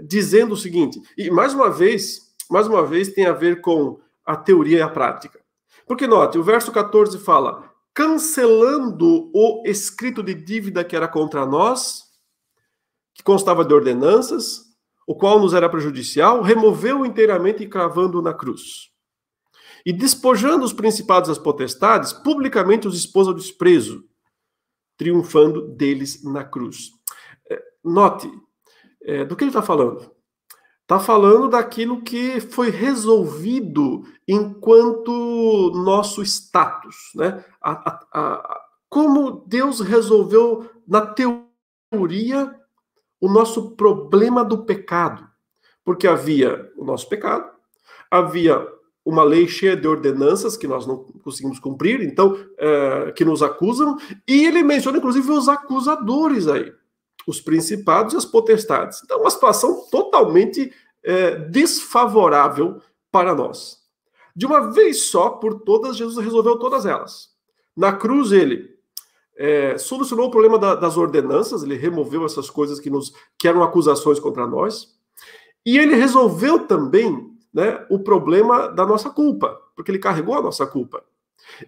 dizendo o seguinte, e mais uma vez, mais uma vez tem a ver com a teoria e a prática. Porque note, o verso 14 fala: cancelando o escrito de dívida que era contra nós, que constava de ordenanças, o qual nos era prejudicial, removeu inteiramente e cravando na cruz. E despojando os principados e as potestades, publicamente os expôs ao desprezo, triunfando deles na cruz. É, note, é, do que ele está falando? Está falando daquilo que foi resolvido enquanto nosso status, né? A, a, a, como Deus resolveu na teoria o nosso problema do pecado. Porque havia o nosso pecado, havia uma lei cheia de ordenanças que nós não conseguimos cumprir, então, é, que nos acusam, e ele menciona, inclusive, os acusadores aí, os principados e as potestades. Então, uma situação totalmente é, desfavorável para nós. De uma vez só, por todas, Jesus resolveu todas elas. Na cruz, ele é, solucionou o problema da, das ordenanças, ele removeu essas coisas que, nos, que eram acusações contra nós, e ele resolveu também né, o problema da nossa culpa, porque ele carregou a nossa culpa.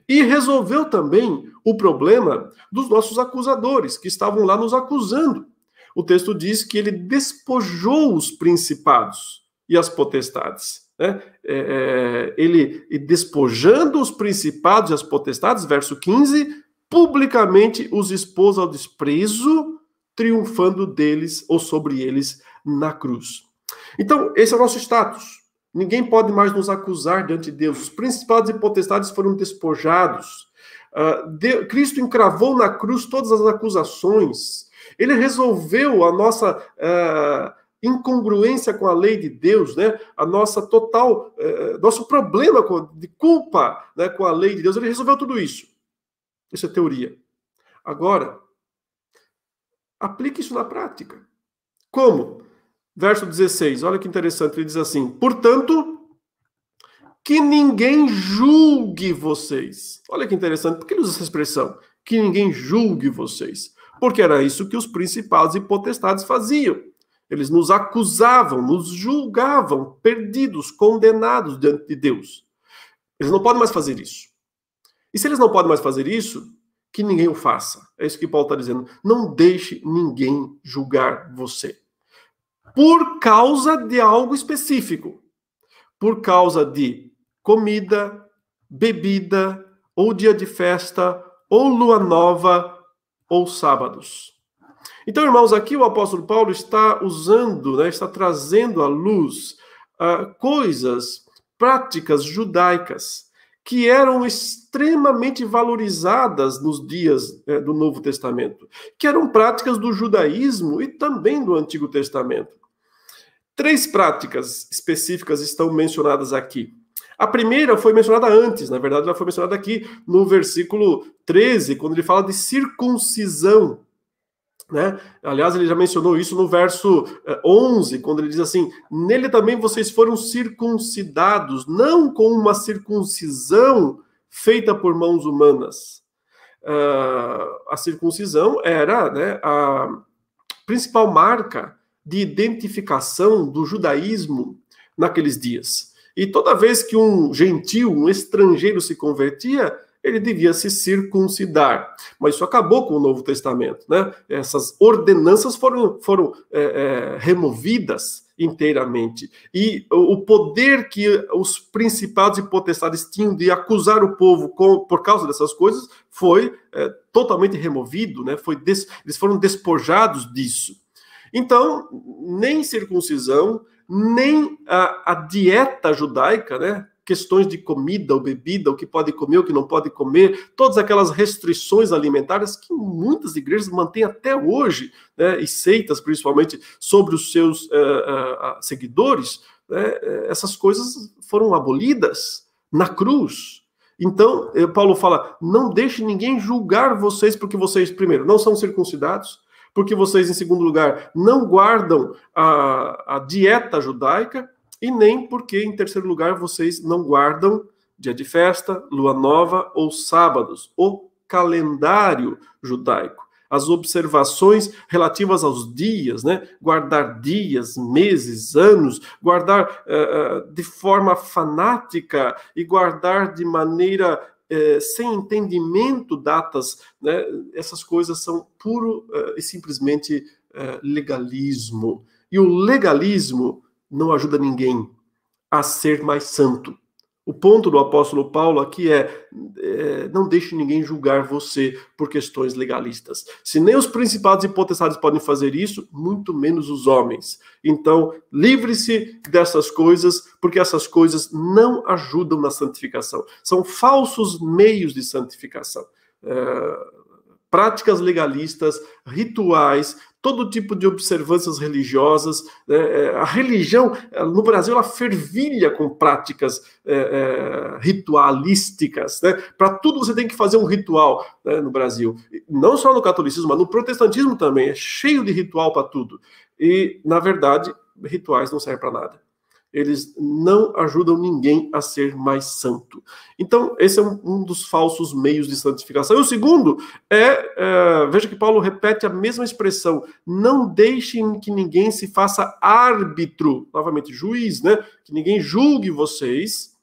E resolveu também o problema dos nossos acusadores, que estavam lá nos acusando. O texto diz que ele despojou os principados e as potestades. Né? É, é ele, despojando os principados e as potestades, verso 15, publicamente os expôs ao desprezo, triunfando deles ou sobre eles na cruz. Então, esse é o nosso status. Ninguém pode mais nos acusar diante de Deus. Os principados e potestades foram despojados. Uh, de, Cristo encravou na cruz todas as acusações. Ele resolveu a nossa uh, incongruência com a lei de Deus, né? A nossa total, uh, nosso problema com, de culpa né, com a lei de Deus. Ele resolveu tudo isso. Isso é teoria. Agora, aplique isso na prática. Como? Verso 16, olha que interessante, ele diz assim: Portanto, que ninguém julgue vocês. Olha que interessante, por que ele usa essa expressão? Que ninguém julgue vocês. Porque era isso que os principados e potestades faziam. Eles nos acusavam, nos julgavam, perdidos, condenados diante de Deus. Eles não podem mais fazer isso. E se eles não podem mais fazer isso, que ninguém o faça. É isso que Paulo está dizendo. Não deixe ninguém julgar você. Por causa de algo específico. Por causa de comida, bebida, ou dia de festa, ou lua nova, ou sábados. Então, irmãos, aqui o apóstolo Paulo está usando, né, está trazendo à luz uh, coisas, práticas judaicas que eram extremamente valorizadas nos dias é, do Novo Testamento, que eram práticas do judaísmo e também do Antigo Testamento. Três práticas específicas estão mencionadas aqui. A primeira foi mencionada antes, na verdade, ela foi mencionada aqui no versículo 13, quando ele fala de circuncisão. Né? Aliás, ele já mencionou isso no verso 11, eh, quando ele diz assim: Nele também vocês foram circuncidados, não com uma circuncisão feita por mãos humanas. Uh, a circuncisão era né, a principal marca de identificação do judaísmo naqueles dias. E toda vez que um gentil, um estrangeiro se convertia, ele devia se circuncidar. Mas isso acabou com o Novo Testamento, né? Essas ordenanças foram, foram é, é, removidas inteiramente. E o poder que os principados e potestades tinham de acusar o povo com, por causa dessas coisas foi é, totalmente removido, né? Foi des, eles foram despojados disso. Então, nem circuncisão, nem a, a dieta judaica, né? questões de comida ou bebida, o que pode comer, o que não pode comer, todas aquelas restrições alimentares que muitas igrejas mantêm até hoje, né, e seitas principalmente, sobre os seus uh, uh, seguidores, né, essas coisas foram abolidas na cruz. Então, Paulo fala: não deixe ninguém julgar vocês, porque vocês, primeiro, não são circuncidados, porque vocês, em segundo lugar, não guardam a, a dieta judaica, e nem porque, em terceiro lugar, vocês não guardam dia de festa, lua nova ou sábados, o calendário judaico. As observações relativas aos dias, né? Guardar dias, meses, anos, guardar uh, de forma fanática e guardar de maneira uh, sem entendimento datas, né? Essas coisas são puro uh, e simplesmente legalismo. E o legalismo não ajuda ninguém a ser mais santo. O ponto do apóstolo Paulo aqui é, é, não deixe ninguém julgar você por questões legalistas. Se nem os principados e potestades podem fazer isso, muito menos os homens. Então, livre-se dessas coisas, porque essas coisas não ajudam na santificação. São falsos meios de santificação. É, práticas legalistas, rituais, todo tipo de observâncias religiosas. Né? É, a religião, no Brasil, ela fervilha com práticas é, é, ritualísticas. Né? Para tudo você tem que fazer um ritual né, no Brasil. Não só no catolicismo, mas no protestantismo também. É cheio de ritual para tudo. E, na verdade, rituais não servem para nada eles não ajudam ninguém a ser mais santo. Então, esse é um, um dos falsos meios de santificação. E o segundo é, é, veja que Paulo repete a mesma expressão: não deixem que ninguém se faça árbitro, novamente, juiz, né? Que ninguém julgue vocês,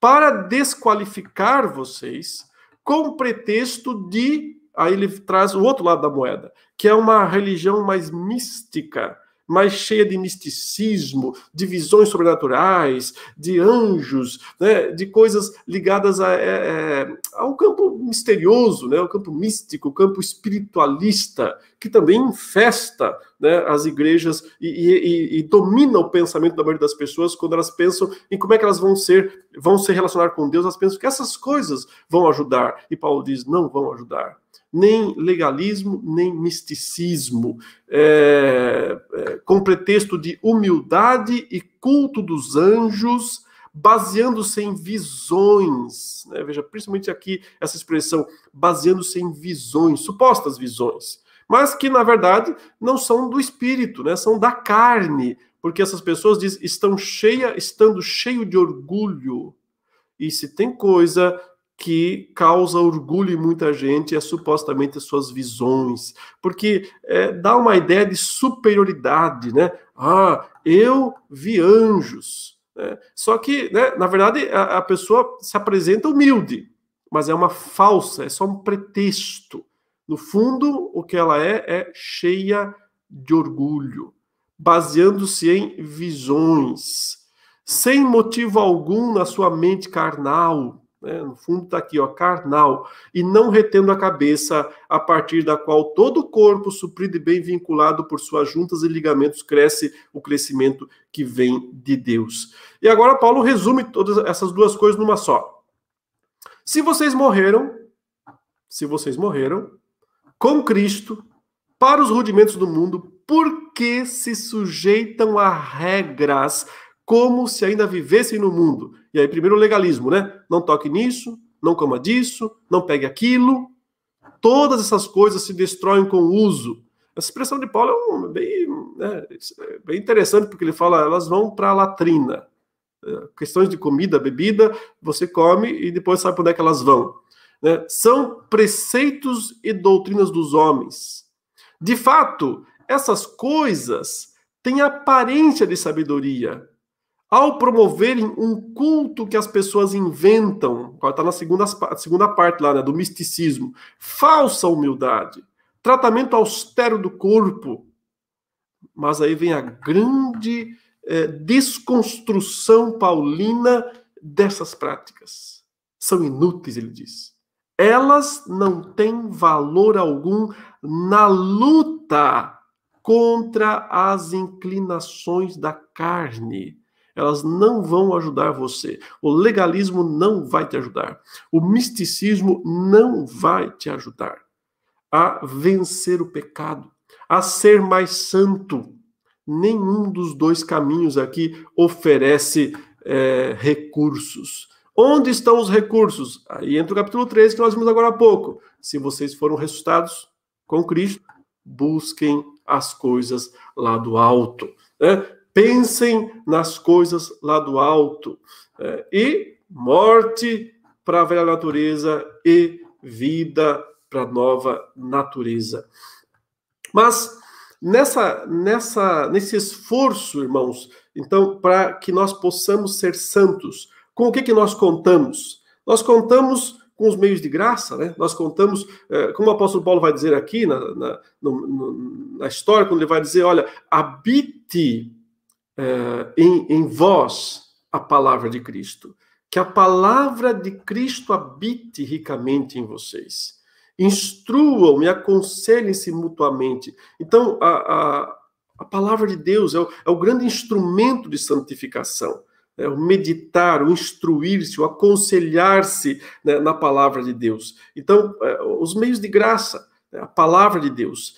para desqualificar vocês, com pretexto de. Aí ele traz o outro lado da moeda, que é uma religião mais mística mais cheia de misticismo, de visões sobrenaturais, de anjos, né, de coisas ligadas a, é, é, ao campo misterioso, né, ao campo místico, o campo espiritualista, que também infesta né, as igrejas e, e, e, domina o pensamento da maioria das pessoas quando elas pensam em como é que elas vão ser, vão se relacionar com Deus, elas pensam que essas coisas vão ajudar. E Paulo diz: não vão ajudar nem legalismo, nem misticismo, é, é, com pretexto de humildade e culto dos anjos, baseando-se em visões. Né? Veja, principalmente aqui essa expressão, baseando-se em visões, supostas visões, mas que na verdade não são do espírito, né? são da carne, porque essas pessoas diz, estão cheia, estando cheio de orgulho. E se tem coisa que causa orgulho em muita gente é supostamente as suas visões, porque é, dá uma ideia de superioridade, né? Ah, eu vi anjos. Né? Só que, né, na verdade, a, a pessoa se apresenta humilde, mas é uma falsa, é só um pretexto. No fundo, o que ela é é cheia de orgulho, baseando-se em visões, sem motivo algum na sua mente carnal, né? No fundo está aqui, ó, carnal, e não retendo a cabeça, a partir da qual todo o corpo, suprido e bem vinculado por suas juntas e ligamentos, cresce o crescimento que vem de Deus. E agora Paulo resume todas essas duas coisas numa só. Se vocês morreram, se vocês morreram com Cristo para os rudimentos do mundo, por que se sujeitam a regras como se ainda vivessem no mundo. E aí, primeiro o legalismo, né? Não toque nisso, não coma disso, não pegue aquilo. Todas essas coisas se destroem com o uso. Essa expressão de Paulo é um, bem, né, é bem interessante, porque ele fala, elas vão para a latrina. É, questões de comida, bebida, você come e depois sabe para onde é que elas vão. Né? São preceitos e doutrinas dos homens. De fato, essas coisas têm aparência de sabedoria, ao promoverem um culto que as pessoas inventam, está na segunda, segunda parte lá, né, do misticismo, falsa humildade, tratamento austero do corpo, mas aí vem a grande é, desconstrução paulina dessas práticas. São inúteis, ele diz. Elas não têm valor algum na luta contra as inclinações da carne elas não vão ajudar você. O legalismo não vai te ajudar. O misticismo não vai te ajudar a vencer o pecado, a ser mais santo. Nenhum dos dois caminhos aqui oferece é, recursos. Onde estão os recursos? Aí entra o capítulo 13 que nós vimos agora há pouco. Se vocês foram ressuscitados com Cristo, busquem as coisas lá do alto. Né? Pensem nas coisas lá do alto. Né? E morte para a velha natureza e vida para a nova natureza. Mas nessa, nessa, nesse esforço, irmãos, então, para que nós possamos ser santos, com o que, que nós contamos? Nós contamos com os meios de graça, né? Nós contamos, é, como o apóstolo Paulo vai dizer aqui na, na, no, na história, quando ele vai dizer, olha, habite é, em, em vós a palavra de Cristo. Que a palavra de Cristo habite ricamente em vocês. Instruam e aconselhem-se mutuamente. Então, a, a, a, palavra de Deus é o, é o grande instrumento de santificação. É o meditar, o instruir-se, o aconselhar-se né, na palavra de Deus. Então, é, os meios de graça, né, a palavra de Deus,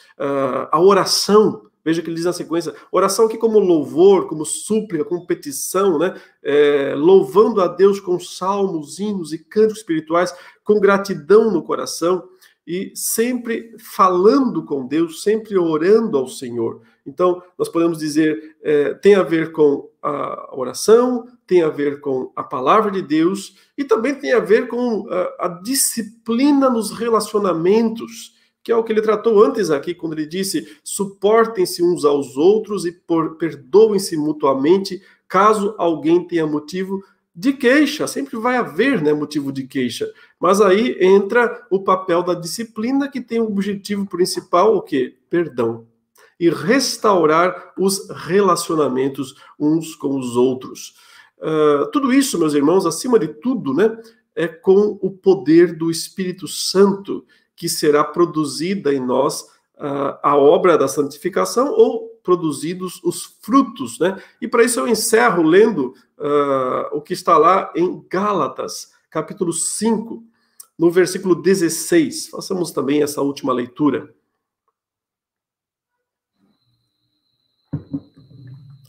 a oração, Veja que ele diz na sequência: oração aqui como louvor, como súplica, como petição, né? É, louvando a Deus com salmos, hinos e cantos espirituais, com gratidão no coração e sempre falando com Deus, sempre orando ao Senhor. Então, nós podemos dizer, é, tem a ver com a oração, tem a ver com a palavra de Deus e também tem a ver com a, a disciplina nos relacionamentos que é o que ele tratou antes aqui, quando ele disse: suportem-se uns aos outros e perdoem-se mutuamente, caso alguém tenha motivo de queixa. Sempre vai haver né, motivo de queixa. Mas aí entra o papel da disciplina, que tem o objetivo principal, o quê? Perdão. E restaurar os relacionamentos uns com os outros. Uh, tudo isso, meus irmãos, acima de tudo, né, é com o poder do Espírito Santo que será produzida em nós uh, a obra da santificação ou produzidos os frutos, né? E para isso eu encerro lendo uh, o que está lá em Gálatas, capítulo 5, no versículo 16. Façamos também essa última leitura.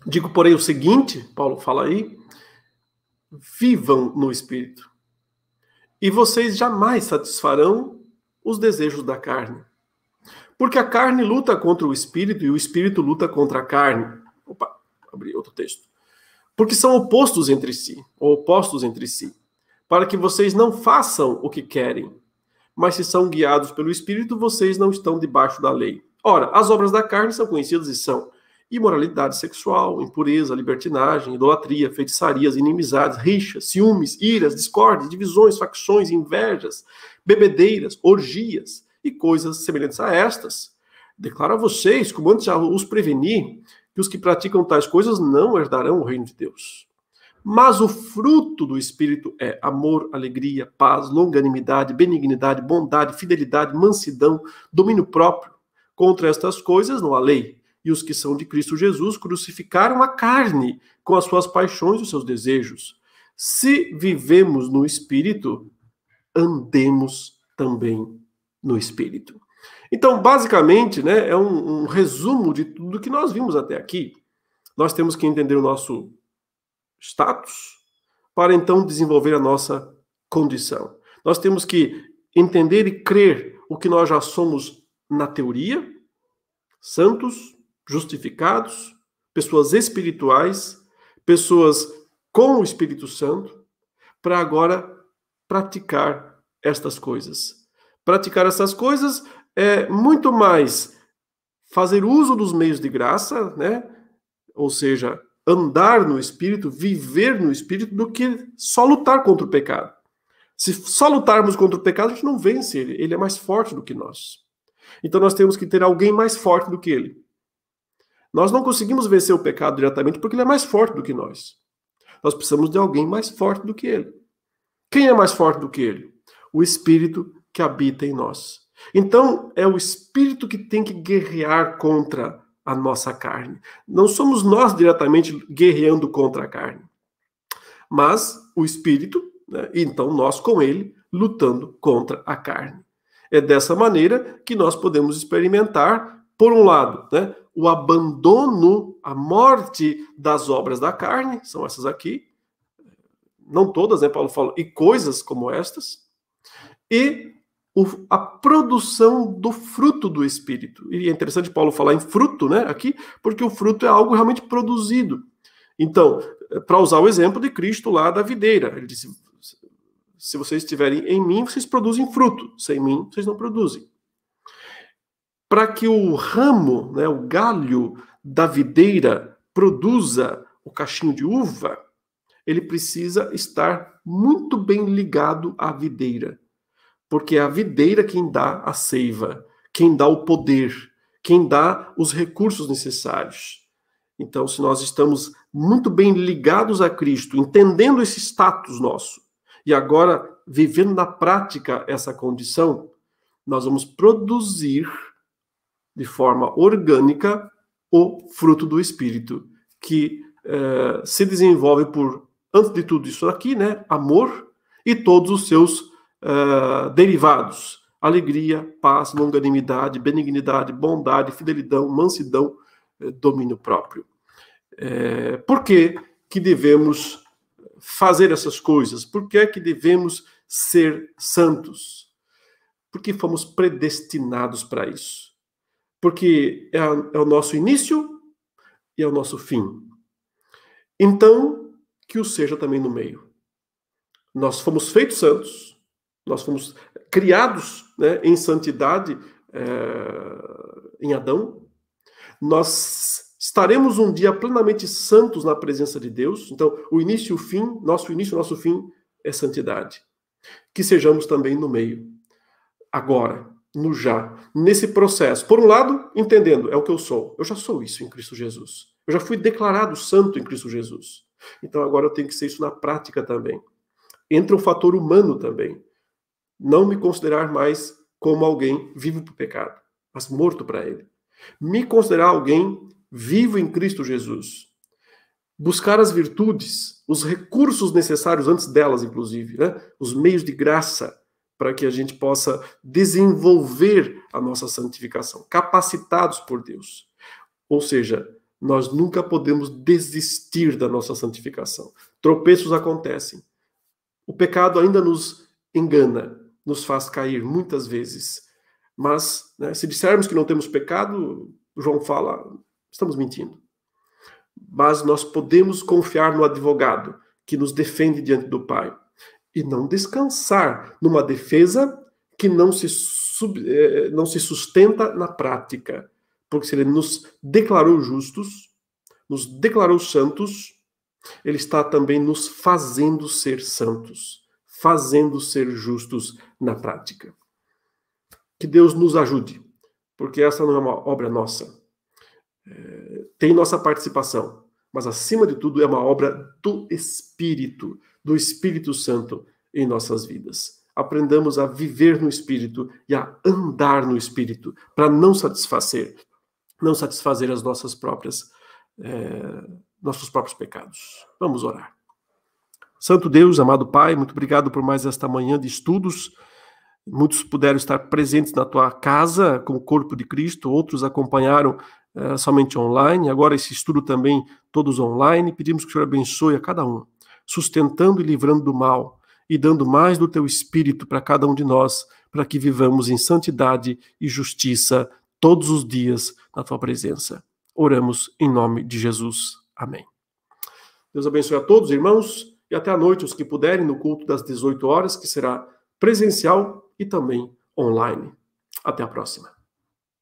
Digo, porém, o seguinte, Paulo fala aí: vivam no espírito, e vocês jamais satisfarão os desejos da carne. Porque a carne luta contra o espírito e o espírito luta contra a carne. Opa, abri outro texto. Porque são opostos entre si, ou opostos entre si, para que vocês não façam o que querem. Mas se são guiados pelo espírito, vocês não estão debaixo da lei. Ora, as obras da carne são conhecidas e são imoralidade sexual, impureza, libertinagem, idolatria, feitiçarias, inimizades, rixas, ciúmes, iras, discórdias, divisões, facções, invejas, bebedeiras, orgias e coisas semelhantes a estas. Declaro a vocês, como antes já os preveni, que os que praticam tais coisas não herdarão o reino de Deus. Mas o fruto do Espírito é amor, alegria, paz, longanimidade, benignidade, bondade, fidelidade, mansidão, domínio próprio. Contra estas coisas não há lei e os que são de Cristo Jesus crucificaram a carne com as suas paixões e os seus desejos. Se vivemos no Espírito, andemos também no Espírito. Então, basicamente, né, é um, um resumo de tudo que nós vimos até aqui. Nós temos que entender o nosso status para então desenvolver a nossa condição. Nós temos que entender e crer o que nós já somos na teoria, santos, justificados, pessoas espirituais, pessoas com o Espírito Santo, para agora praticar estas coisas. Praticar essas coisas é muito mais fazer uso dos meios de graça, né? Ou seja, andar no espírito, viver no espírito, do que só lutar contra o pecado. Se só lutarmos contra o pecado, a gente não vence ele, ele é mais forte do que nós. Então nós temos que ter alguém mais forte do que ele. Nós não conseguimos vencer o pecado diretamente porque ele é mais forte do que nós. Nós precisamos de alguém mais forte do que ele. Quem é mais forte do que ele? O Espírito que habita em nós. Então, é o Espírito que tem que guerrear contra a nossa carne. Não somos nós diretamente guerreando contra a carne, mas o Espírito, né? então nós com ele, lutando contra a carne. É dessa maneira que nós podemos experimentar, por um lado, né, o abandono, a morte das obras da carne, são essas aqui, não todas, né? Paulo fala, e coisas como estas, e a produção do fruto do Espírito. E é interessante Paulo falar em fruto, né, aqui, porque o fruto é algo realmente produzido. Então, para usar o exemplo de Cristo lá da videira, ele disse: se vocês estiverem em mim, vocês produzem fruto, sem mim, vocês não produzem. Para que o ramo, né, o galho da videira produza o cachinho de uva, ele precisa estar muito bem ligado à videira porque é a videira quem dá a seiva, quem dá o poder, quem dá os recursos necessários. Então, se nós estamos muito bem ligados a Cristo, entendendo esse status nosso, e agora vivendo na prática essa condição, nós vamos produzir de forma orgânica o fruto do Espírito, que eh, se desenvolve por, antes de tudo isso aqui, né, amor e todos os seus uh, derivados: alegria, paz, longanimidade, benignidade, bondade, fidelidade, mansidão, uh, domínio próprio. É, por que, que devemos fazer essas coisas? Por que, que devemos ser santos? Porque fomos predestinados para isso. Porque é, é o nosso início e é o nosso fim. Então, que o seja também no meio. Nós fomos feitos santos, nós fomos criados né, em santidade é, em Adão. Nós estaremos um dia plenamente santos na presença de Deus. Então, o início e o fim, nosso início e nosso fim é santidade. Que sejamos também no meio. Agora, no já, nesse processo. Por um lado, entendendo, é o que eu sou. Eu já sou isso em Cristo Jesus. Eu já fui declarado santo em Cristo Jesus. Então agora eu tenho que ser isso na prática também. Entra o fator humano também não me considerar mais como alguém vivo para o pecado, mas morto para ele. Me considerar alguém vivo em Cristo Jesus. Buscar as virtudes, os recursos necessários antes delas, inclusive, né? os meios de graça para que a gente possa desenvolver a nossa santificação, capacitados por Deus. Ou seja, nós nunca podemos desistir da nossa santificação. Tropeços acontecem. O pecado ainda nos engana, nos faz cair muitas vezes. Mas, né, se dissermos que não temos pecado, João fala, estamos mentindo. Mas nós podemos confiar no advogado que nos defende diante do Pai e não descansar numa defesa que não se, sub, eh, não se sustenta na prática. Porque se ele nos declarou justos, nos declarou santos, ele está também nos fazendo ser santos fazendo ser justos na prática. Que Deus nos ajude, porque essa não é uma obra nossa. É, tem nossa participação, mas acima de tudo é uma obra do Espírito, do Espírito Santo em nossas vidas. Aprendamos a viver no Espírito e a andar no Espírito, para não satisfazer, não satisfazer as nossas próprias, é, nossos próprios pecados. Vamos orar. Santo Deus, amado Pai, muito obrigado por mais esta manhã de estudos. Muitos puderam estar presentes na tua casa com o corpo de Cristo, outros acompanharam uh, somente online. Agora, esse estudo também, todos online. Pedimos que o Senhor abençoe a cada um, sustentando e livrando do mal e dando mais do teu espírito para cada um de nós, para que vivamos em santidade e justiça todos os dias na tua presença. Oramos em nome de Jesus. Amém. Deus abençoe a todos, irmãos e até à noite os que puderem no culto das 18 horas, que será presencial e também online. Até a próxima.